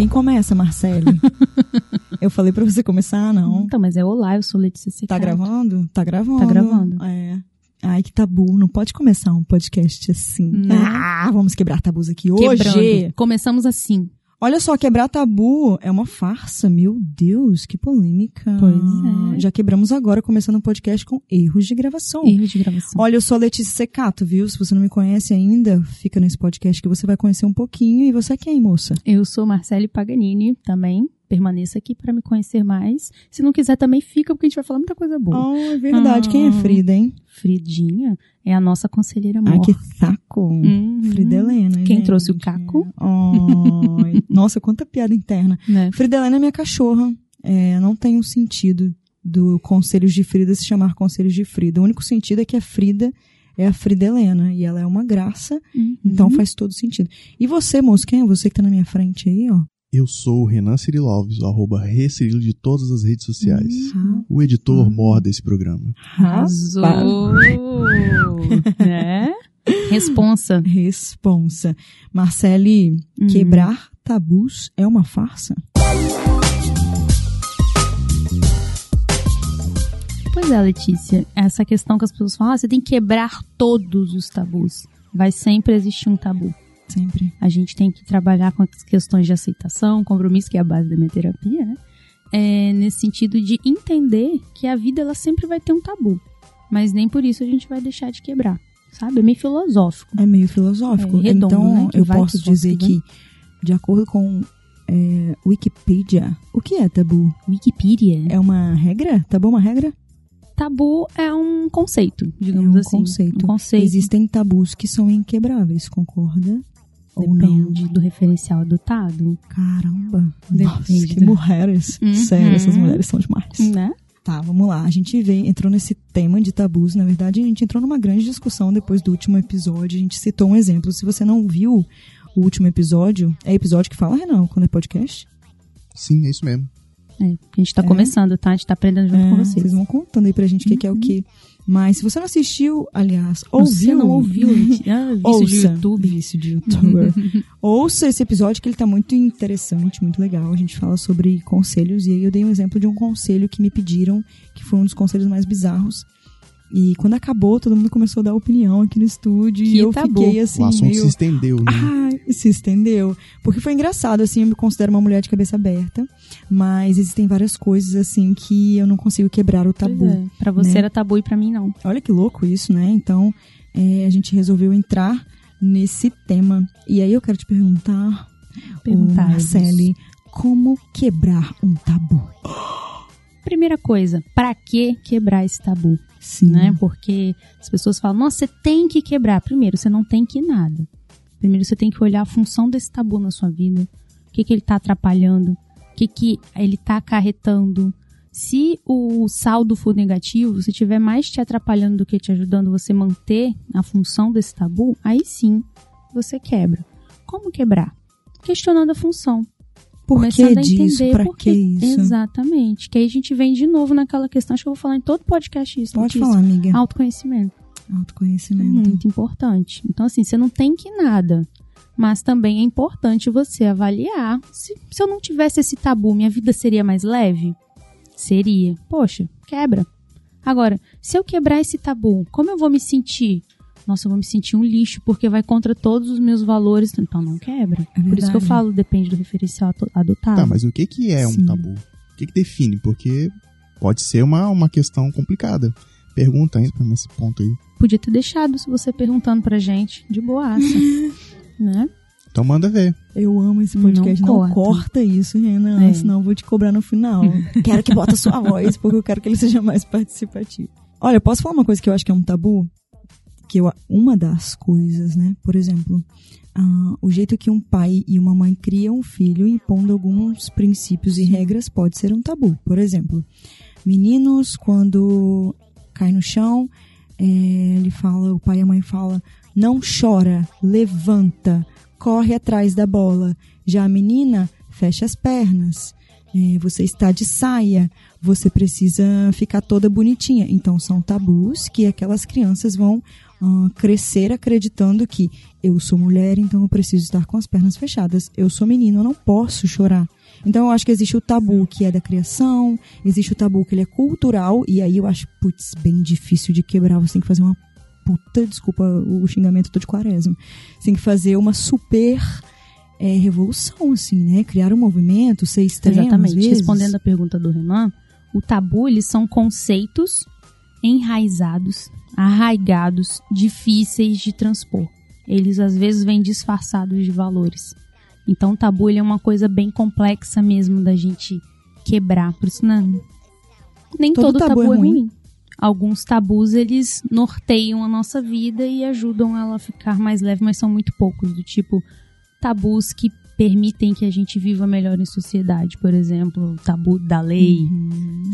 Quem começa, Marcelo? eu falei pra você começar, não. Então, mas é olá, eu sou Letícia Secato. Tá gravando? Tá gravando. Tá gravando. É. Ai, que tabu. Não pode começar um podcast assim. Né? Ah, vamos quebrar tabus aqui Quebrando. hoje. Começamos assim. Olha só, quebrar tabu é uma farsa. Meu Deus, que polêmica. Pois é. Já quebramos agora, começando o podcast com erros de gravação. Erro de gravação. Olha, eu sou a Letícia Secato, viu? Se você não me conhece ainda, fica nesse podcast que você vai conhecer um pouquinho. E você é quem, moça? Eu sou Marcele Paganini, também. Permaneça aqui para me conhecer mais. Se não quiser, também fica, porque a gente vai falar muita coisa boa. Oh, é verdade. Ah. Quem é Frida, hein? Fridinha é a nossa conselheira Ai, amor. que saco. Uhum. Frida Helena. Quem gente. trouxe o caco? Ai, nossa, quanta piada interna. Né? Frida Helena é minha cachorra. É, não tem um sentido do Conselhos de Frida se chamar Conselhos de Frida. O único sentido é que a Frida é a Frida Helena. E ela é uma graça, Uhum. então faz todo sentido. E você, moço, quem é você que tá na minha frente aí, ó? Eu sou o Renan Ciriloves, o arroba Recirilo de todas as redes sociais. Hum. O editor mor desse programa. Arrasou! né? Responsa. Responsa. Marcele, Uhum. quebrar tabus é uma farsa? Pois é, Letícia. Essa questão que as pessoas falam, ah, você tem que quebrar todos os tabus. Vai sempre existir um tabu. Sempre. A gente tem que trabalhar com as questões de aceitação, compromisso, que é a base da minha terapia, né? É, nesse sentido de entender que a vida ela sempre vai ter um tabu. Mas nem por isso a gente vai deixar de quebrar. Sabe? É meio filosófico. É meio filosófico. É redondo, então, né? Eu posso dizer que de acordo com é, Wikipedia, o que é tabu? Wikipedia. É uma regra? Tabu é uma regra? Tabu é um conceito, digamos é um assim. conceito. Um conceito. Existem tabus que são inquebráveis, concorda? Ou Depende não? do referencial adotado. Caramba. Depende Nossa, que do- mulheres. Uhum. Sério, essas mulheres são demais. Né? Tá, vamos lá. A gente veio, entrou nesse tema de tabus. Na verdade, a gente entrou numa grande discussão depois do último episódio. A gente citou um exemplo. Se você não viu o último episódio, é episódio que fala, Renan, quando é podcast? Sim, é isso mesmo. É, a gente tá É. começando, tá? A gente tá aprendendo junto É, com vocês. vocês vão contando aí pra gente o que, que é o que. Mas se você não assistiu, aliás, Você ouviu. não ouviu, Letícia? Ah, vício de. YouTube. Vício de youtuber. Ouça esse episódio que ele tá muito interessante, muito legal. A gente fala sobre conselhos e aí eu dei um exemplo de um conselho que me pediram, que foi um dos conselhos mais bizarros. E quando acabou, todo mundo começou a dar opinião aqui no estúdio Que e eu tabu. fiquei assim o assunto meio se estendeu, né? Ai, se estendeu. Porque foi engraçado, assim, eu me considero uma mulher de cabeça aberta, mas existem várias coisas, assim, que eu não consigo quebrar o tabu. Pois é. Pra você né? era tabu e pra mim não. Olha que louco isso, né? Então, é, a gente resolveu entrar nesse tema. E aí eu quero te perguntar, Perguntar. Marcele, como quebrar um tabu? Primeira coisa, pra que quebrar esse tabu? Sim. Né? Porque as pessoas falam, nossa, você tem que quebrar. Primeiro, você não tem que nada. Primeiro, você tem que olhar a função desse tabu na sua vida. O que, que ele tá atrapalhando? O que, que ele tá acarretando? Se o saldo for negativo, se tiver mais te atrapalhando do que te ajudando você manter a função desse tabu, aí sim você quebra. Como quebrar? Questionando a função. Por que disso? entender por que isso? Exatamente. Que aí a gente vem de novo naquela questão, acho que eu vou falar em todo podcast isso. Pode falar, amiga. Autoconhecimento. É Autoconhecimento. muito importante. Então, assim, você não tem que nada. Mas também é importante você avaliar. Se, se eu não tivesse esse tabu, minha vida seria mais leve? Seria. Poxa, quebra. Agora, se eu quebrar esse tabu, como eu vou me sentir? Nossa, eu vou me sentir um lixo porque vai contra todos os meus valores. Então não quebra. É Por isso que eu falo, depende do referencial adotado. Tá, mas o que, que é um Sim. tabu? O que, que define? Porque pode ser uma, uma questão complicada. Pergunta aí pra nesse ponto aí. Podia ter deixado se você perguntando pra gente, de boaça. né? Então manda ver. Eu amo esse Não podcast. Não, corta. corta isso, Renan, É. senão eu vou te cobrar no final. quero que bota sua voz, porque eu quero que ele seja mais participativo. Olha, eu posso falar uma coisa que eu acho que é um tabu? Que eu, uma das coisas, né? Por exemplo, ah, o jeito que um pai e uma mãe criam um filho impondo alguns princípios e regras pode ser um tabu. Por exemplo, meninos, quando cai no chão, é, ele fala, o pai e a mãe fala, não chora, levanta, corre atrás da bola. Já a menina, fecha as pernas. É, você está de saia, você precisa ficar toda bonitinha. Então são tabus que aquelas crianças vão ah, crescer acreditando que eu sou mulher, então eu preciso estar com as pernas fechadas. Eu sou menino, eu não posso chorar. Então eu acho que existe o tabu que é da criação, existe o tabu que ele é cultural, e aí eu acho, putz, bem difícil de quebrar. Você tem que fazer uma puta, desculpa o xingamento, tô de quaresma. Você tem que fazer uma super é, revolução, assim, né? Criar um movimento, ser extremo, Exatamente. vezes. Respondendo a pergunta do Renan, o tabu, eles são conceitos enraizados, arraigados, difíceis de transpor. Eles às vezes vêm disfarçados de valores. Então, o tabu é uma coisa bem complexa mesmo da gente quebrar. Por isso, não, nem Todo todo, tabu tabu, é é ruim. ruim. Alguns tabus, eles norteiam a nossa vida e ajudam ela a ficar mais leve, mas são muito poucos. Do tipo, tabus que permitem que a gente viva melhor em sociedade. Por exemplo, o tabu da lei,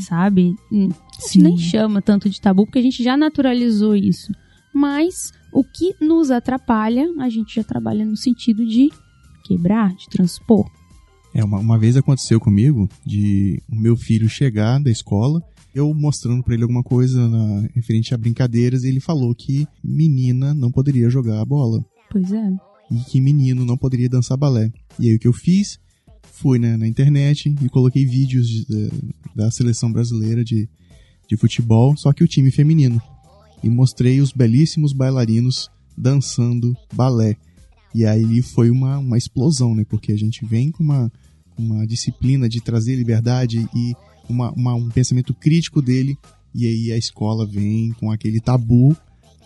sabe? Hum, A gente Sim. nem chama tanto de tabu porque a gente já naturalizou isso. Mas o que nos atrapalha, a gente já trabalha no sentido de quebrar, de transpor. É, uma, uma vez aconteceu comigo de o meu filho chegar da escola, eu mostrando pra ele alguma coisa na, referente a brincadeiras, e ele falou que menina não poderia jogar a bola Pois é. E que menino não poderia dançar balé. E aí o que eu fiz? Fui né, na internet e coloquei vídeos de- da, da seleção brasileira de, de futebol, só que o time feminino. E mostrei os belíssimos bailarinos dançando balé. E aí foi uma, uma explosão, né? Porque a gente vem com uma, uma disciplina de trazer liberdade e uma, uma- um pensamento crítico dele. E aí a escola vem com aquele tabu,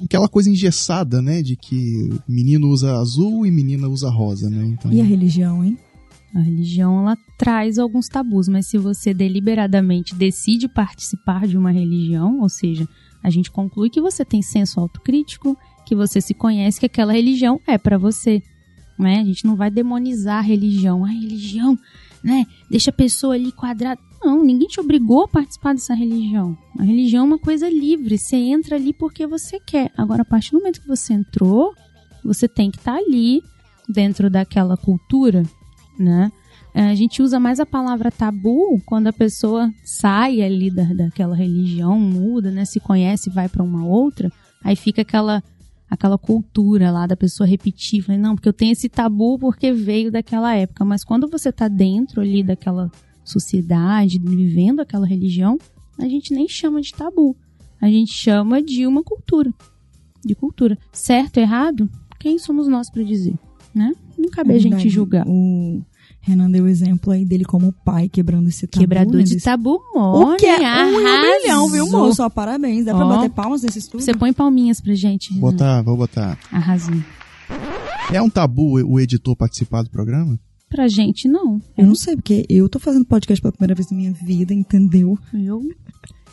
aquela coisa engessada, né? De que menino usa azul e menina usa rosa, né? Então, E a religião, hein? A religião ela traz alguns tabus, mas se você deliberadamente decide participar de uma religião, ou seja, a gente conclui que você tem senso autocrítico, que você se conhece, que aquela religião é para você, né? A gente não vai demonizar a religião, a religião, né? Deixa a pessoa ali quadrada. Não, ninguém te obrigou a participar dessa religião. A religião é uma coisa livre, você entra ali porque você quer. Agora, a partir do momento que você entrou, você tem que estar ali dentro daquela cultura, né? É, A gente usa mais a palavra tabu quando a pessoa sai ali da, daquela religião, muda, né? Se conhece, vai para uma outra, aí fica aquela aquela cultura lá da pessoa repetir, não, porque eu tenho esse tabu porque veio daquela época, mas quando você tá dentro ali daquela sociedade, vivendo aquela religião, a gente nem chama de tabu. A gente chama de uma cultura. De cultura. Certo, errado? Quem somos nós para dizer, né? Não cabe É a gente julgar. O Renan deu o exemplo aí dele como pai quebrando esse tabu. Quebrador né, de desse- tabu O morne, que é um em um milhão, viu, arrasou. moço? Ó, parabéns. Dá pra Ó. bater palmas nesse estudo? Você põe palminhas pra gente. Renan. botar, vou botar. Arrasou. É um tabu o editor participar do programa? Pra gente, não. Eu não sei, porque eu tô fazendo podcast pela primeira vez na minha vida, entendeu? Eu,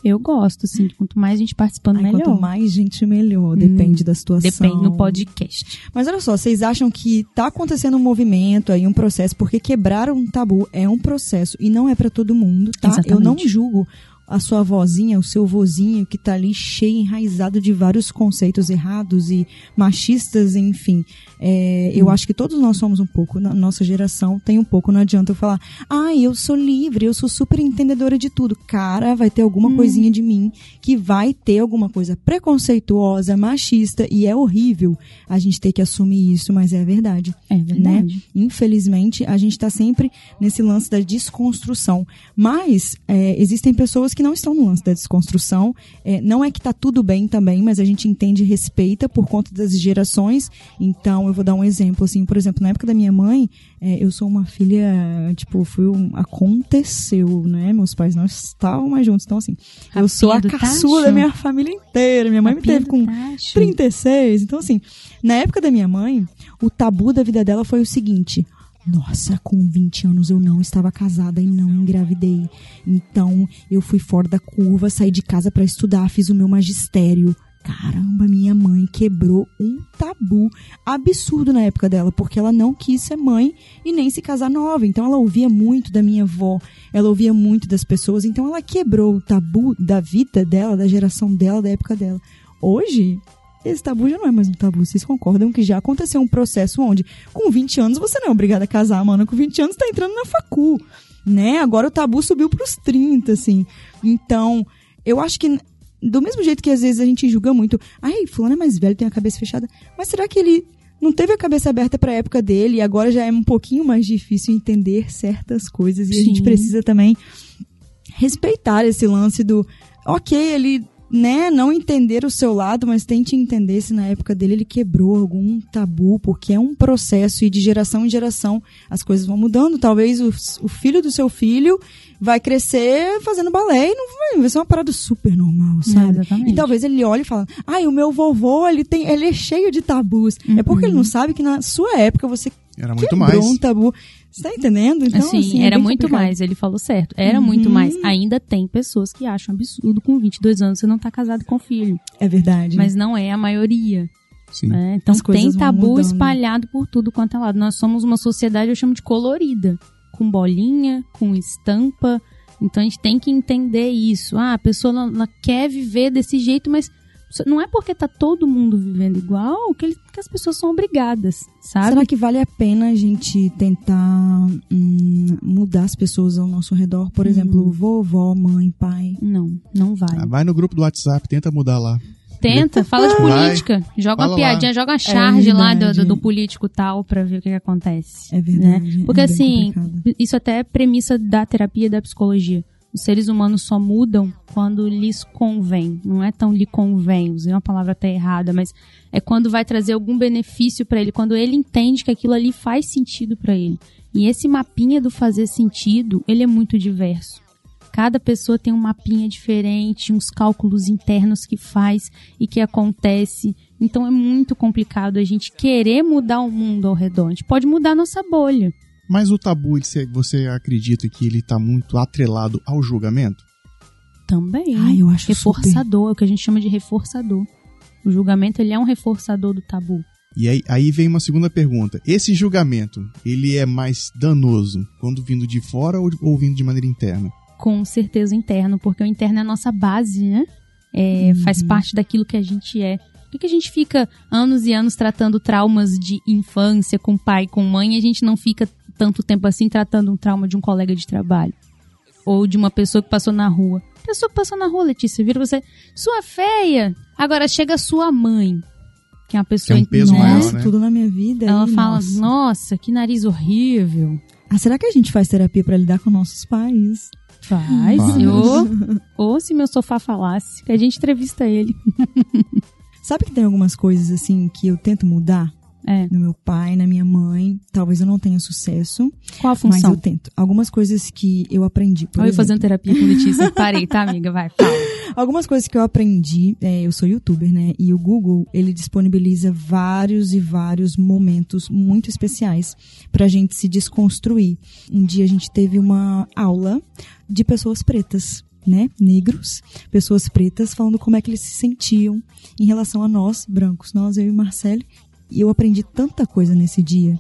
eu gosto, assim. Quanto mais gente participando, Aí, melhor. quanto mais gente, melhor. Depende da situação. Depende no podcast. Mas olha só, vocês acham que tá acontecendo um movimento aí, um processo, porque quebrar um tabu é um processo e não é pra todo mundo, tá? Exatamente. Eu não julgo a sua vozinha, o seu vozinho que tá ali cheio, enraizado de vários conceitos errados e machistas, enfim. É, Eu acho que todos nós somos um pouco, na nossa geração tem um pouco, não adianta eu falar, ah, eu sou livre, eu sou super entendedora de tudo. Cara, vai ter alguma coisinha de mim que vai ter alguma coisa preconceituosa, machista, e é horrível a gente ter que assumir isso, mas é verdade É né? verdade. Infelizmente, a gente está sempre nesse lance da desconstrução. Mas é, existem pessoas que não estão no lance da desconstrução. É, não é que tá tudo bem também, mas a gente entende e respeita por conta das gerações. Então, eu vou dar um exemplo, assim, por exemplo, na época da minha mãe, é, eu sou uma filha, tipo, foi um, aconteceu, né? Meus pais não estavam mais juntos, então assim, eu sou a caçula da minha família inteira. Minha mãe me teve com tacho. 36. Então, assim, na época da minha mãe, o tabu da vida dela foi o seguinte. Nossa, com 20 anos eu não estava casada e não engravidei. Então, eu fui fora da curva, saí de casa para estudar, fiz o meu magistério. Caramba, minha mãe quebrou um tabu absurdo na época dela, porque ela não quis ser mãe e nem se casar nova. Então ela ouvia muito da minha avó, ela ouvia muito das pessoas, então ela quebrou o tabu da vida dela, da geração dela, da época dela. Hoje, esse tabu já não é mais um tabu. Vocês concordam que já aconteceu um processo onde, com 20 anos, você não é obrigada a casar, mano. Com 20 anos, tá entrando na facu, né? Agora o tabu subiu pros 30, assim. Então, eu acho que do mesmo jeito que às vezes a gente julga muito, ai, fulano é mais velho, tem a cabeça fechada, mas será que ele não teve a cabeça aberta para a época dele e agora já é um pouquinho mais difícil entender certas coisas e Sim. a gente precisa também respeitar esse lance do, ok, ele né, não entender o seu lado, mas tente entender se na época dele ele quebrou algum tabu, porque é um processo e de geração em geração as coisas vão mudando. Talvez o, o filho do seu filho vai crescer fazendo balé e não vai, vai ser uma parada super normal, sabe? exatamente. E talvez ele olhe e fale, ai, o meu vovô, ele tem, ele é cheio de tabus. É porque ele não sabe que na sua época você Era muito quebrou mais. um tabu. Você tá entendendo? Então, assim, assim, é era bem muito complicado. mais, ele falou certo. Era Uhum. muito mais. Ainda tem pessoas que acham absurdo com 22 anos você não tá casado com filho. É verdade. Mas não é a maioria. Sim. né? Então As tem tabu mudando. espalhado por tudo quanto é lado. Nós somos uma sociedade, eu chamo de colorida. Com bolinha, com estampa. Então a gente tem que entender isso. Ah, a pessoa ela, ela quer viver desse jeito, mas não é porque tá todo mundo vivendo igual que, ele- que as pessoas são obrigadas, sabe? Será que vale a pena a gente tentar hum, mudar as pessoas ao nosso redor? Por exemplo, vovó, mãe, pai. Não, não vale. Ah, vai no grupo do WhatsApp, tenta mudar lá. Tenta, fala de Vai. política. Joga Fala uma piadinha, lá. joga uma charge lá do, do, do político tal pra ver o que, que acontece. É verdade. né? Porque é assim, complicado. isso até é premissa da terapia e da psicologia. Os seres humanos só mudam quando lhes convém. Não é tão lhe convém, usei uma palavra até errada, mas é quando vai trazer algum benefício pra ele, quando ele entende que aquilo ali faz sentido pra ele. E esse mapinha do fazer sentido, ele é muito diverso. Cada pessoa tem um mapinha diferente, uns cálculos internos que faz e que acontece. Então é muito complicado a gente querer mudar o mundo ao redor. A gente pode mudar nossa bolha. Mas o tabu, você- você acredita que ele tá muito atrelado ao julgamento? Também. Ai, eu acho reforçador, é o que a gente chama de reforçador. O julgamento ele é um reforçador do tabu. E aí, aí vem uma segunda pergunta. Esse julgamento, ele é mais danoso quando vindo de fora ou, ou vindo de maneira interna? Com certeza interno, porque o interno é a nossa base, né? É, Faz parte daquilo que a gente é. Por que, que a gente fica anos e anos tratando traumas de infância com pai, com mãe, e a gente não fica tanto tempo assim tratando um trauma de um colega de trabalho? Ou de uma pessoa que passou na rua. Pessoa que passou na rua, Letícia, vira você, sua feia! Agora chega sua mãe, que é uma pessoa... Que é um peso né? maior, né? tudo na minha vida. Ela aí, fala, nossa. nossa, que nariz horrível. Ah, será que a gente faz terapia pra lidar com nossos pais? Faz. Faz. Ou, ou se meu sofá falasse, que a gente entrevista ele. Sabe que tem algumas coisas assim que eu tento mudar É. no meu pai, na minha mãe. Talvez eu não tenha sucesso, Qual a mas função? eu tento. Algumas coisas que eu aprendi. Por Olha eu fazendo terapia com Letícia. Parei, tá, amiga? Vai, fala. Algumas coisas que eu aprendi, é, eu sou youtuber, né? E o Google, ele disponibiliza vários e vários momentos muito especiais pra gente se desconstruir. Um dia a gente teve uma aula de pessoas pretas, né? Negros, pessoas pretas, falando como é que eles se sentiam em relação a nós, brancos, nós, eu e Marcele. E eu aprendi tanta coisa nesse dia.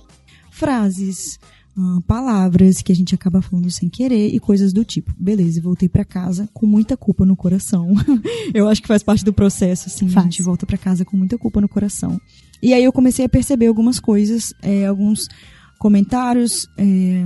Frases, ah, palavras que a gente acaba falando sem querer e coisas do tipo. Beleza, voltei pra casa com muita culpa no coração. eu acho que faz parte do processo, assim. A Faz. gente volta pra casa com muita culpa no coração. E aí eu comecei a perceber algumas coisas, é, alguns comentários é,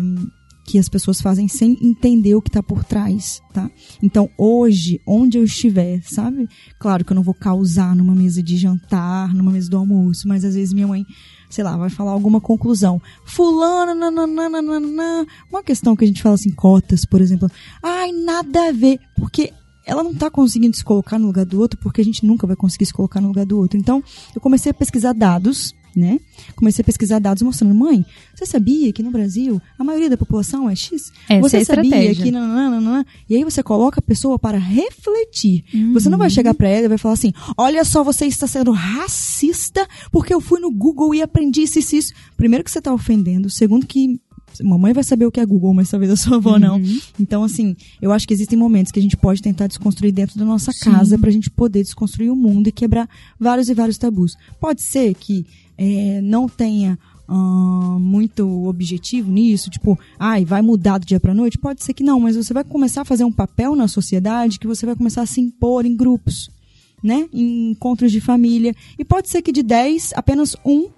que as pessoas fazem sem entender o que tá por trás, tá? Então, hoje, onde eu estiver, sabe? Claro que eu não vou causar numa mesa de jantar, numa mesa do almoço, mas às vezes minha mãe, sei lá, vai falar alguma conclusão. Fulano, nananana, uma questão que a gente fala assim, cotas, por exemplo. Ai, nada a ver, porque ela não tá conseguindo se colocar no lugar do outro, porque a gente nunca vai conseguir se colocar no lugar do outro. Então, eu comecei a pesquisar dados, né? Comecei a pesquisar dados mostrando, mãe, você sabia que no Brasil a maioria da população é X? Essa você é sabia estratégia. que nananana? E aí você coloca a pessoa para refletir. Você não vai Uhum. chegar para ela e vai falar assim: "Olha só, você está sendo racista porque eu fui no Google e aprendi isso isso". Primeiro que você está ofendendo, segundo que mamãe vai saber o que é Google, mas talvez a sua avó não. Uhum. Então, assim, eu acho que existem momentos que a gente pode tentar desconstruir dentro da nossa Sim. casa pra gente poder desconstruir o mundo e quebrar vários e vários tabus. Pode ser que é, não tenha ah, muito objetivo nisso, tipo, ai, vai mudar do dia pra noite? Pode ser que não, mas você vai começar a fazer um papel na sociedade que você vai começar a se impor em grupos, né? Em encontros de família. E pode ser que de 10, apenas um,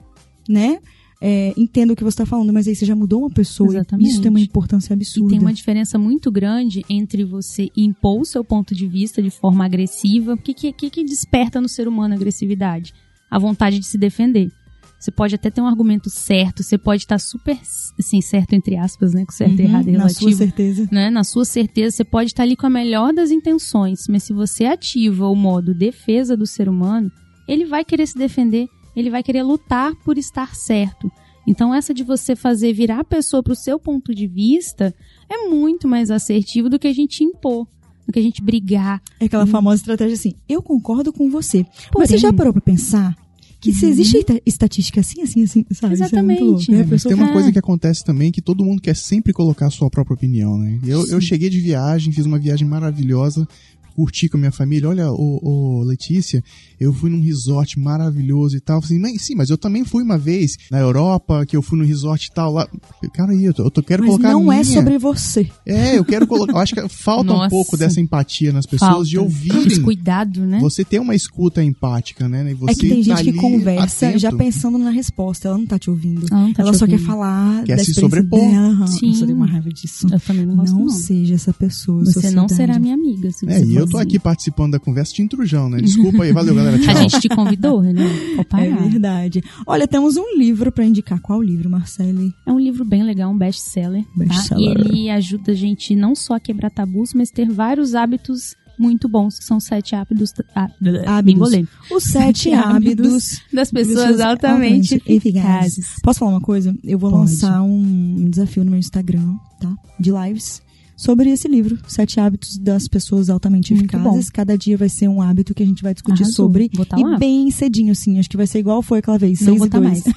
né? É, entendo o que você está falando, mas aí você já mudou uma pessoa. Exatamente. E isso tem uma importância absurda. E tem uma diferença muito grande entre você impor o seu ponto de vista de forma agressiva. O que, que, que, desperta no ser humano a agressividade? A vontade de se defender. Você pode até ter um argumento certo, você pode estar super, assim, certo entre aspas, né? Com certo e Uhum, errado é Na relativo. sua certeza. né? Na sua certeza, você pode estar ali com a melhor das intenções, mas se você ativa o modo defesa do ser humano, ele vai querer se defender, ele vai querer lutar por estar certo. Então, essa de você fazer virar a pessoa para o seu ponto de vista é muito mais assertivo do que a gente impor, do que a gente brigar. É aquela famosa estratégia assim, eu concordo com você. Mas Porém- você já parou pra pensar que se existe esta- estatística assim, assim, assim, sabe? Isso é muito Exatamente. louco. A É, Mas tem uma É. coisa que acontece também que todo mundo quer sempre colocar a sua própria opinião, né? Eu, eu cheguei de viagem, fiz uma viagem maravilhosa, curti com a minha família. Olha, ô, ô, Letícia, eu fui num resort maravilhoso e tal. Assim, "Mas, sim, mas eu também fui uma vez na Europa, que eu fui num resort e tal lá. Cara, aí, eu, tô- eu tô- quero Mas colocar a não minha. é sobre você. É, eu quero colocar. Eu acho que falta um Nossa. pouco dessa empatia nas pessoas Falta. de ouvirem. Esse cuidado, né? Você ter uma escuta empática, né? E você é que tem tá gente que conversa atento. já pensando na resposta, ela não tá te ouvindo. Ela não tá ela te só quer ouvindo. falar Quer da se sobrepor. dela. Sim. Eu tenho uma raiva disso. Eu também não gosto, não, não. seja essa pessoa. Você não sociedade. será minha amiga. Se É, você e eu for tô aqui participando da conversa de intrujão, né? Desculpa aí, valeu, galera. Tchau. A gente te convidou, Renan. Pode parar. É verdade. Olha, temos um livro pra indicar. Qual livro, Marcele? É um livro bem legal, um best-seller. Tá? Best-seller. E ele ajuda a gente não só a quebrar tabus, mas ter vários hábitos muito bons, que são sete hábitos. Ah, Hábitos. Os Sete Hábitos das pessoas altamente altamente eficazes. Posso falar uma coisa? Eu vou Pode. lançar um desafio no meu Instagram, tá? De lives. Sobre esse livro, Sete Hábitos das Pessoas Altamente Eficazes. Cada dia vai ser um hábito que a gente vai discutir Arrasou. sobre. Tá e lá. bem cedinho, sim. Acho que vai ser igual foi aquela vez. Não seis e tá dois. mais.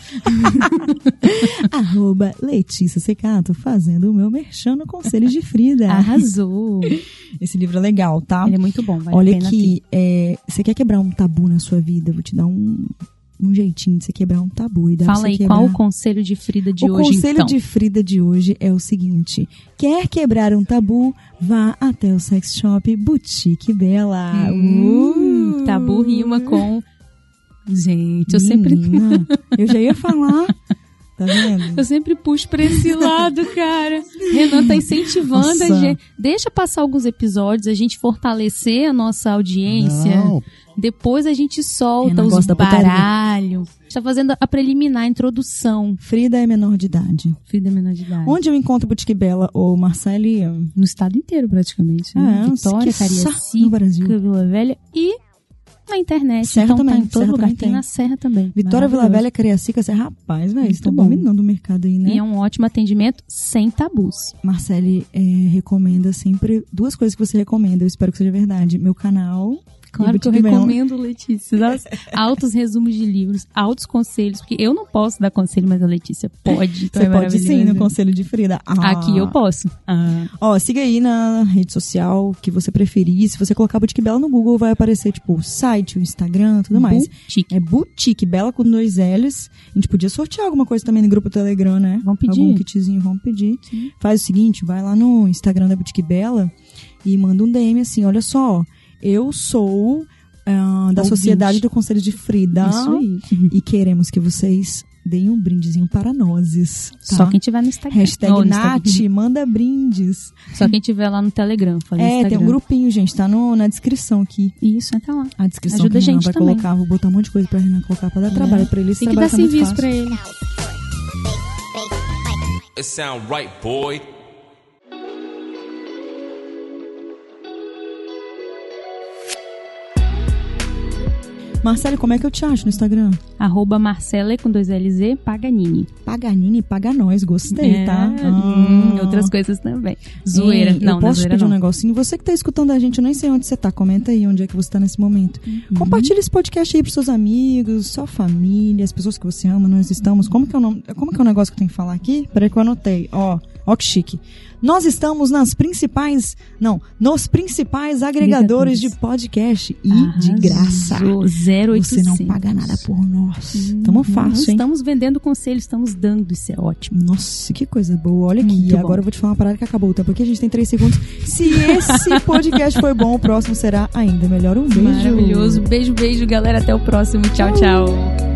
Arroba Letícia Secato, fazendo o meu merchan no Conselhos de Frida. Arrasou. Esse livro é legal, tá? Ele é muito bom, vale Olha aqui, é, você quer quebrar um tabu na sua vida? Vou te dar um, um jeitinho de você quebrar um tabu. E dá Fala aí, quebrar. qual o conselho de Frida de o hoje, conselho então? de Frida de hoje é o seguinte: quer quebrar um tabu? Vá até o sex shop Boutique Bela. Hum, Uh! tabu rima com... Gente, eu sempre... Menina, eu já ia falar. Tá vendo? Eu sempre puxo pra esse lado, cara. Renan tá incentivando Nossa. a gente. Deixa passar alguns episódios, a gente fortalecer a nossa audiência. Não, Depois a gente solta Renan os gosta da putaria. baralho. A gente tá fazendo a preliminar, a introdução. Frida é menor de idade. Filho da menor de idade. Onde eu encontro Boutique Bela ou Marcele? No estado inteiro, praticamente. Né? É, Vitória, Cariacica, Brasil. Vila Velha e na internet. Serra então também, tá em todo Serra lugar. também Tem tem. na Serra também. Vitória, Vila. Velha, Cariacica, você, rapaz, velho, estão dominando o mercado aí, né? E é um ótimo atendimento sem tabus. Marcele é, recomenda sempre duas coisas que você recomenda, eu espero que seja verdade. Meu canal. Claro que eu recomendo, Letícia. Altos resumos de livros, altos conselhos, porque eu não posso dar conselho, mas a Letícia pode. Então Você é pode sim no. Conselho de Frida. Ah. Aqui eu posso. Ó, siga aí na rede social que você preferir. Se você colocar Boutique Bela no Google, vai aparecer, tipo, o site, o Instagram, tudo mais. Boutique. É Boutique Bela com dois L's. A gente podia sortear alguma coisa também no grupo Telegram, né? Vamos pedir. Algum kitzinho, vamos pedir. Faz o seguinte, vai lá no Instagram da Boutique Bela e manda um DM assim, olha só, eu sou ah, da Ouvinte. Sociedade do Conselho de Frida Isso aí. e queremos que vocês deem um brindezinho para nós. Tá? Só quem tiver no Instagram. Hashtag no Instagram. Nath, manda brindes. Só quem tiver lá no Telegram. Falei É, tem Instagram. um grupinho, gente, tá no, na descrição aqui. Isso, entra lá. A descrição Ajuda que a Renan gente vai também. colocar. Vou botar um monte de coisa pra Renan colocar pra dar trabalho pra ele. Tem que dar tá serviço pra ele. It sound right, boy. Marcelo, como é que eu te acho no Instagram? Arroba Marcela com dois LZ, Paganini. Paganini, paga nós. Gostei, É, tá? hum, Ah. outras coisas também. Zoeira. Ei, não, eu posso te pedir um não. negocinho? Você que tá escutando a gente, eu nem sei onde você tá. Comenta aí onde é que você tá nesse momento. Uhum. Compartilha esse podcast aí pros seus amigos, sua família, as pessoas que você ama. Nós estamos. Como que é o, nome, como que é o negócio que eu tenho que falar aqui? Peraí que eu anotei. Ó, ó que chique. Nós estamos nas principais. Não, nos principais agregadores de podcast e de graça. Arrasou. 0800. Você não paga nada por nós. Tamo Não fácil, hein? estamos vendendo conselho, estamos dando, isso é ótimo. Nossa, que coisa boa. Olha aqui. Muito bom. Agora eu vou te falar uma parada que acabou o tempo aqui. A gente tem três segundos. Se esse podcast foi bom, o próximo será ainda melhor. Um beijo. Maravilhoso. Beijo, beijo, galera. Até o próximo. Tchau, tchau.